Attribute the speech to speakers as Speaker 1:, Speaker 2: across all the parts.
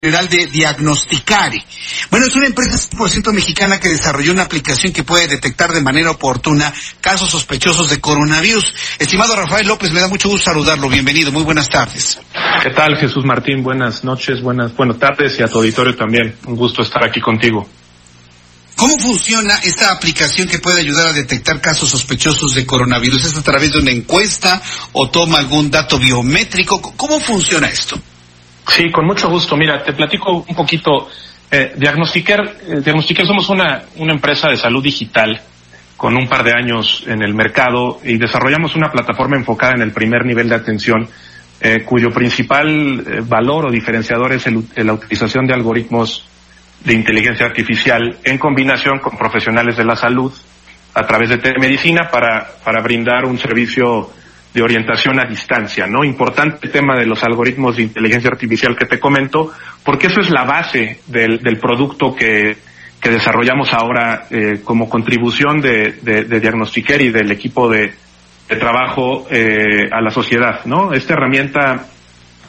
Speaker 1: General de Diagnosticare. Bueno, es una empresa 100% mexicana que desarrolló una aplicación que puede detectar de manera oportuna casos sospechosos de coronavirus. Estimado Rafael López, me da mucho gusto saludarlo. Bienvenido, muy buenas tardes.
Speaker 2: ¿Qué tal, Jesús Martín? Buenas noches, buenas, buenas tardes y a tu auditorio también. Un gusto estar aquí contigo.
Speaker 1: ¿Cómo funciona esta aplicación que puede ayudar a detectar casos sospechosos de coronavirus? ¿Es a través de una encuesta o toma algún dato biométrico? ¿Cómo funciona esto?
Speaker 2: Sí, con mucho gusto. Mira, te platico un poquito. Eh, Diagnosticar, eh, Diagnosticar somos una, una empresa de salud digital con un par de años en el mercado y desarrollamos una plataforma enfocada en el primer nivel de atención eh, cuyo principal eh, valor o diferenciador es el, la utilización de algoritmos de inteligencia artificial en combinación con profesionales de la salud a través de telemedicina para, para brindar un servicio de orientación a distancia, ¿no? Importante tema de los algoritmos de inteligencia artificial que te comento, porque eso es la base del, del producto que, que desarrollamos ahora eh, como contribución de, de, de Diagnostiquer y del equipo de, de trabajo eh, a la sociedad, ¿no? Esta herramienta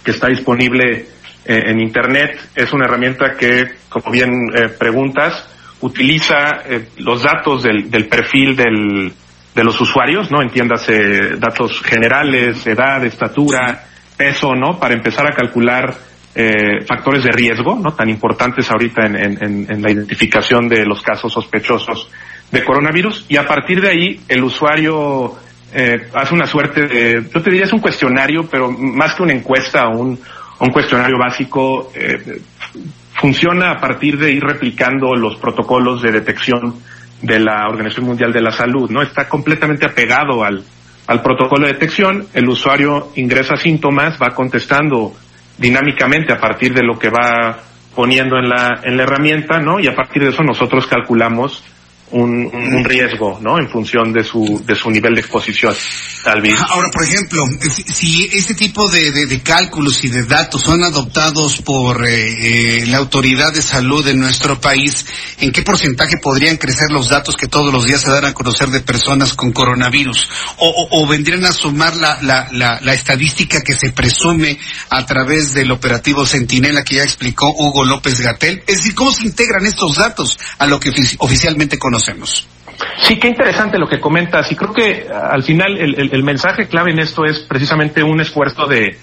Speaker 2: que está disponible eh, en Internet es una herramienta que, como bien eh, preguntas, utiliza eh, los datos del, del perfil del, de los usuarios, ¿no? Entiéndase datos generales, edad, estatura, peso, ¿no? Para empezar a calcular eh, factores de riesgo, ¿no? Tan importantes ahorita en, la identificación de los casos sospechosos de coronavirus. Y a partir de ahí, el usuario eh, hace una suerte de, yo te diría es un cuestionario, pero más que una encuesta un cuestionario básico, eh, funciona a partir de ir replicando los protocolos de detección de la Organización Mundial de la Salud, ¿no? Está completamente apegado al, al protocolo de detección, el usuario ingresa síntomas, va contestando dinámicamente a partir de lo que va poniendo en la, en la herramienta, ¿no? Y a partir de eso nosotros calculamos un, un, riesgo, ¿no? En función de su, de su nivel de exposición al virus.
Speaker 1: Ahora, por ejemplo, si, si este tipo de, de, cálculos y de datos son adoptados por eh, eh, la autoridad de salud de nuestro país, ¿en qué porcentaje podrían crecer los datos que todos los días se dan a conocer de personas con coronavirus? ¿O, o, o vendrían a sumar la, la, la, la, estadística que se presume a través del operativo Centinela que ya explicó Hugo López Gatel? Es decir, ¿cómo se integran estos datos a lo que oficialmente conocemos?
Speaker 2: Sí, qué interesante lo que comentas y creo que al final el, el, mensaje clave en esto es precisamente un esfuerzo de,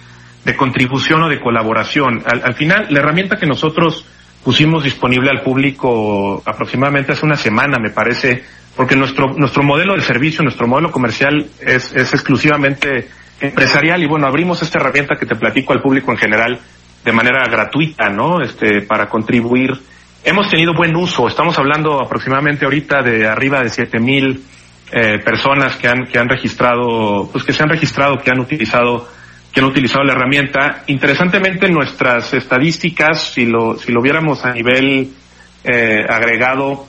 Speaker 2: contribución o de colaboración. Al, al, final, la herramienta que nosotros pusimos disponible al público aproximadamente hace una semana, me parece, porque nuestro, nuestro modelo de servicio, nuestro modelo comercial es, es exclusivamente empresarial y bueno, abrimos esta herramienta que te platico al público en general de manera gratuita, ¿no? Este, para contribuir hemos tenido buen uso. Estamos hablando aproximadamente ahorita de arriba de siete mil eh, personas que han que han registrado, pues que se han registrado, que han utilizado que han utilizado la herramienta. Interesantemente, nuestras estadísticas, si lo si lo viéramos a nivel eh, agregado,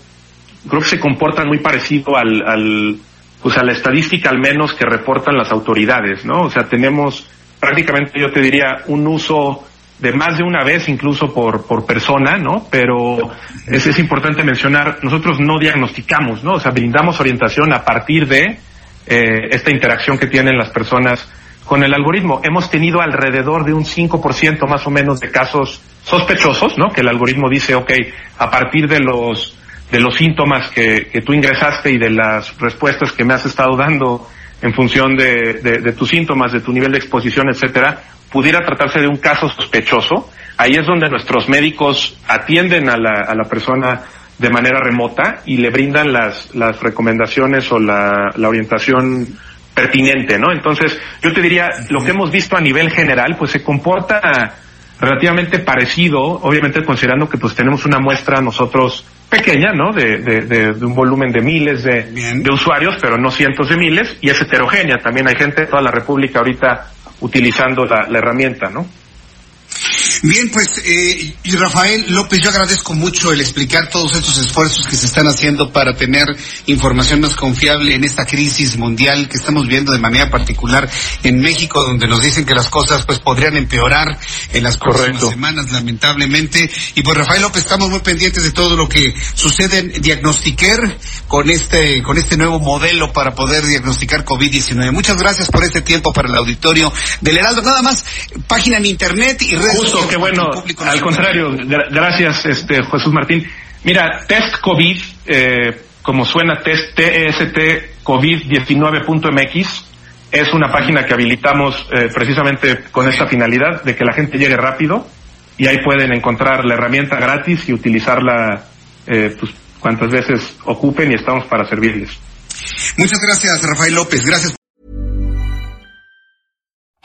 Speaker 2: creo que se comportan muy parecido al, al pues a la estadística al menos que reportan las autoridades, ¿no? O sea, tenemos prácticamente, yo te diría, un uso de más de una vez incluso por, por persona, ¿no? Pero es, es importante mencionar, nosotros no diagnosticamos, ¿no? O sea, brindamos orientación a partir de eh, esta interacción que tienen las personas con el algoritmo. Hemos tenido alrededor de un 5% más o menos de casos sospechosos, ¿no? Que el algoritmo dice, ok, a partir de los, de los síntomas que, que tú ingresaste y de las respuestas que me has estado dando en función de, de, de tus síntomas, de tu nivel de exposición, etcétera, pudiera tratarse de un caso sospechoso, ahí es donde nuestros médicos atienden a la, a la persona de manera remota y le brindan las, las recomendaciones o la, la orientación pertinente, ¿no? Entonces, yo te diría, lo que hemos visto a nivel general, pues se comporta relativamente parecido, obviamente considerando que pues tenemos una muestra nosotros pequeña, ¿no? De, de, de, de un volumen de miles de, de, usuarios, pero no cientos de miles, y es heterogénea. También hay gente de toda la República ahorita utilizando la, la herramienta, ¿no?
Speaker 1: Bien, pues eh, Rafael López, yo agradezco mucho el explicar todos estos esfuerzos que se están haciendo para tener información más confiable en esta crisis mundial que estamos viendo de manera particular en México, donde nos dicen que las cosas pues podrían empeorar en las próximas semanas, lamentablemente. Y pues Rafael López, estamos muy pendientes de todo lo que sucede en Diagnostiquer con este con este nuevo modelo para poder diagnosticar COVID-19. Muchas gracias por este tiempo para el auditorio del Heraldo. Nada más, página en internet y redes
Speaker 2: sociales que bueno, al contrario, gracias este Jesús Martín. Mira, test COVID, eh, como suena test TEST COVID19.mx, es una página que habilitamos eh, precisamente con esta finalidad de que la gente llegue rápido y ahí pueden encontrar la herramienta gratis y utilizarla eh, pues cuantas veces ocupen y estamos para servirles.
Speaker 1: Muchas gracias, Rafael López. Gracias